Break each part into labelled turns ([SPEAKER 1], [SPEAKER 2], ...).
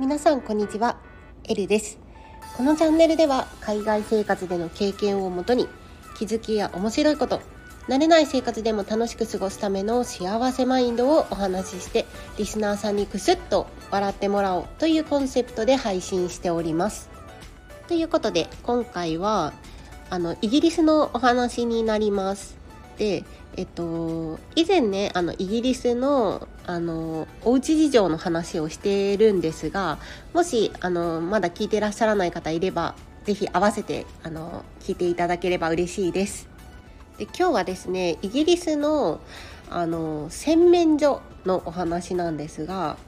[SPEAKER 1] 皆さんこんにちはエルです。このチャンネルでは海外生活での経験をもとに気づきや面白いこと慣れない生活でも楽しく過ごすための幸せマインドをお話ししてリスナーさんにクスッと笑ってもらおうというコンセプトで配信しております。ということで今回はあのイギリスのお話になります。でえっと以前ねあのイギリスのあのおうち事情の話をしてるんですがもしあのまだ聞いてらっしゃらない方いれば是非合わせてあの聞いていただければ嬉しいです。で今日はですねイギリスのあの洗面所のお話なんですが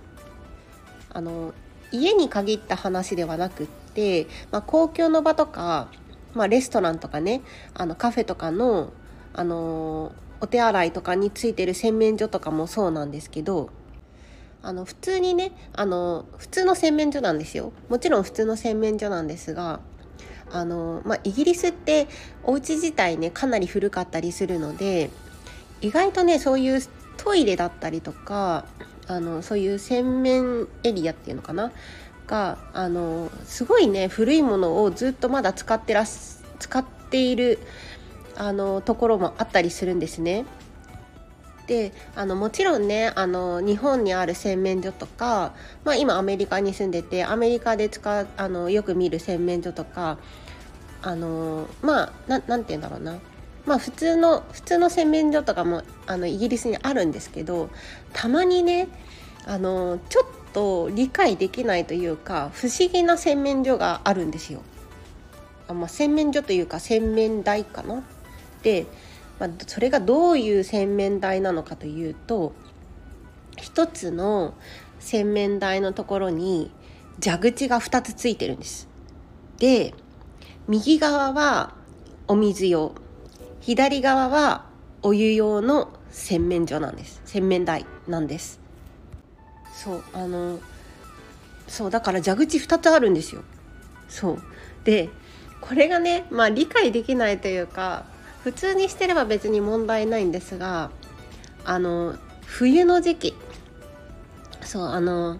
[SPEAKER 1] あの家に限った話ではなくって、まあ、公共の場とか、まあ、レストランとかねあのカフェとかのあのお手洗いとかについてる洗面所とかもそうなんですけどあの普通にねあの普通の洗面所なんですよ。もちろん普通の洗面所なんですがあの、まあ、イギリスってお家自体ねかなり古かったりするので意外とねそういうトイレだったりとかあのそういう洗面エリアっていうのかな？があのすごいね古いものをずっとまだ使ってら使っているあのところもあったりするんですね。であのもちろんねあの日本にある洗面所とか、まあ、今アメリカに住んでてアメリカで使うあのよく見る洗面所とかあのまあななんて言うんだろうなまあ普通の普通の洗面所とかもあのイギリスにあるんですけどたまにねあのちょっと理解できないというか不思議な洗面所があるんですよ。あまあ、洗面所というか洗面台かな、まあ、それがどういう洗面台なのかというと一つの洗面台のところに蛇口が2つついてるんです。で右側はお水用左側はお湯用の洗面所なんです。洗面台なんです。そうあのそうだから蛇口2つあるんですよ。そう。でこれがねまあ理解できないというか普通にしてれば別に問題ないんですがあの冬の時期。そうあの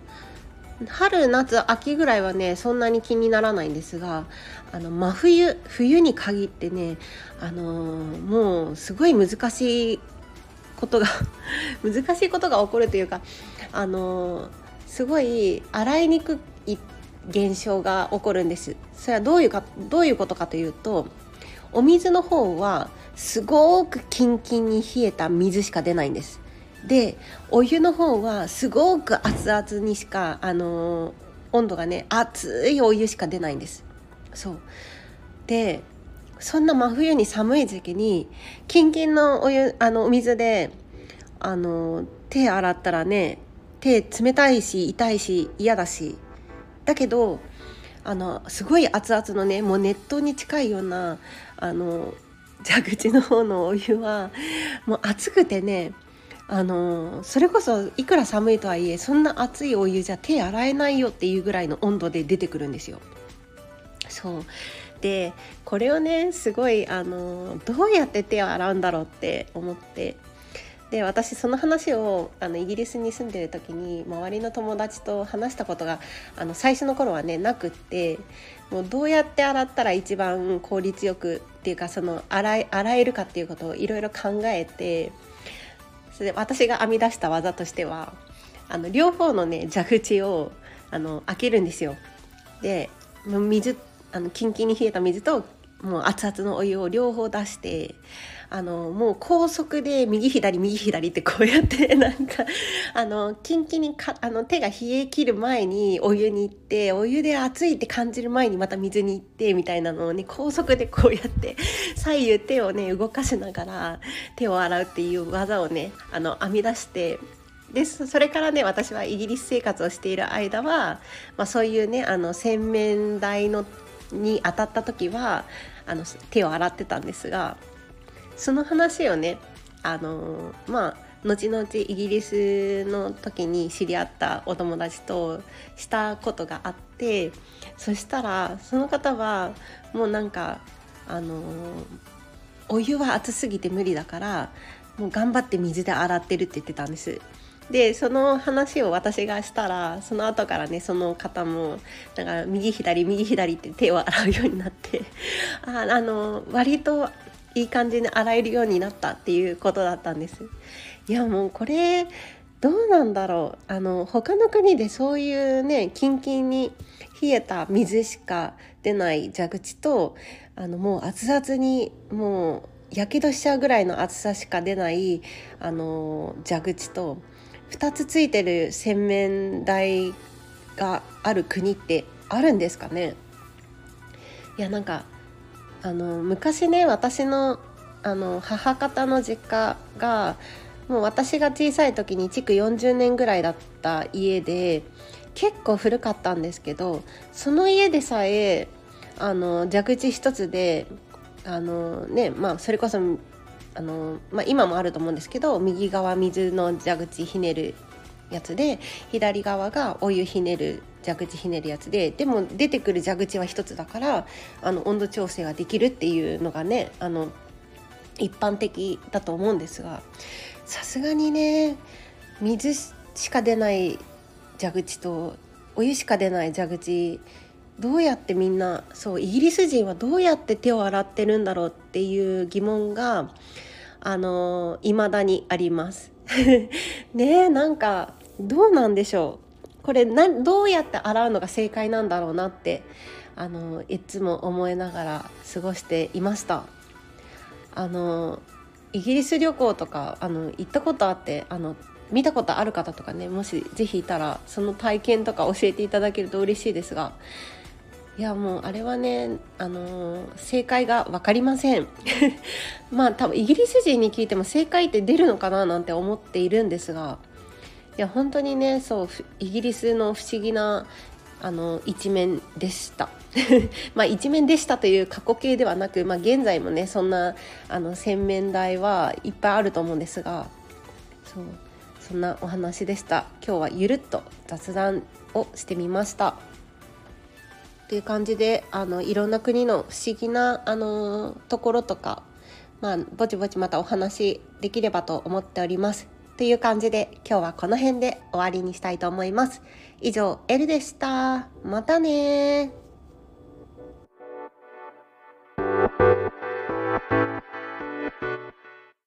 [SPEAKER 1] 春夏秋ぐらいはねそんなに気にならないんですがあの真冬冬に限ってねあのもうすごい難しいことが 難しいことが起こるというかあのすごい洗いにくい現象が起こるんです。それはどういうかどういうことかというとお水の方はすごくキンキンに冷えた水しか出ないんです。でお湯の方はすごく熱々にしかあの、温度がね熱いお湯しか出ないんです。そう。でそんな真冬に寒い時期にキンキンのお湯あのお水であの手洗ったらね手冷たいし痛いし嫌だし。だけどあのすごい熱々のねもう熱湯に近いようなあの蛇口の方のお湯はもう熱くてねあのそれこそいくら寒いとはいえそんな熱いお湯じゃ手洗えないよっていうぐらいの温度で出てくるんですよ。そうでこれをねすごいあのどうやって手を洗うんだろうって思ってで私その話をあのイギリスに住んでる時に周りの友達と話したことがあの最初の頃はねなくってもうどうやって洗ったら一番効率よくっていうかその洗い洗えるかっていうことをいろいろ考えてそれで私が編み出した技としてはあの両方のね蛇口をあの開けるんですよ。で水あのキンキンに冷えた水ともう熱々のお湯を両方出してあのもう高速で右左右左ってこうやってなんかあのキンキンにかあの手が冷え切る前にお湯に行ってお湯で熱いって感じる前にまた水に行ってみたいなのをね高速でこうやって左右手をね動かしながら手を洗うっていう技をねあの編み出してでそれからね私はイギリス生活をしている間は、まあ、そういうねあの洗面台のに当たった時はあの手を洗ってたんですがその話をねあのまあ後々イギリスの時に知り合ったお友達としたことがあってそしたらその方はもうなんかあのお湯は熱すぎて無理だからもう頑張って水で洗ってるって言ってたんです。でその話を私がしたらその後からねその方もだから右左右左って手を洗うようになって ああの割といい感じに洗えるようになったっていうことだったんです。いやもうこれどうなんだろう。あの他の国でそういうねキンキンに冷えた水しか出ない蛇口とあのもう熱々にもうやけどしちゃうぐらいの熱さしか出ないあの蛇口と2つついてる洗面台がある国ってあるんですかね？いやなんかあの昔ね私のあの母方の実家がもう私が小さい時に築40年ぐらいだった家で結構古かったんですけどその家でさえあの蛇口一つであのねまあそれこそあの、まあ、今もあると思うんですけど右側水の蛇口ひねるやつで左側がお湯ひねる蛇口ひねるやつででも出てくる蛇口は一つだからあの温度調整ができるっていうのがねあの一般的だと思うんですがさすがにね水しか出ない蛇口とお湯しか出ない蛇口どうやってみんなそうイギリス人はどうやって手を洗ってるんだろうっていう疑問があの未だにあります。ねなんかどうなんでしょうこれなどうやって洗うのが正解なんだろうなってあのいつも思いながら過ごしていました。あのイギリス旅行とかあの行ったことあってあの見たことある方とかねもし是非いたらその体験とか教えていただけると嬉しいですがいやもうあれはね、あのー、正解が分かりません。まあ多分イギリス人に聞いても正解って出るのかななんて思っているんですが。いや本当にねそうイギリスの不思議なあの一面でした。まあ一面でしたという過去形ではなく、まあ、現在もねそんなあの洗面台はいっぱいあると思うんですが。そうそんなお話でした。今日はゆるっと雑談をしてみました。ていう感じであのいろんな国の不思議なあのところとかまあぼちぼちまたお話できればと思っております。という感じで今日はこの辺で終わりにしたいと思います。以上 L でした。またね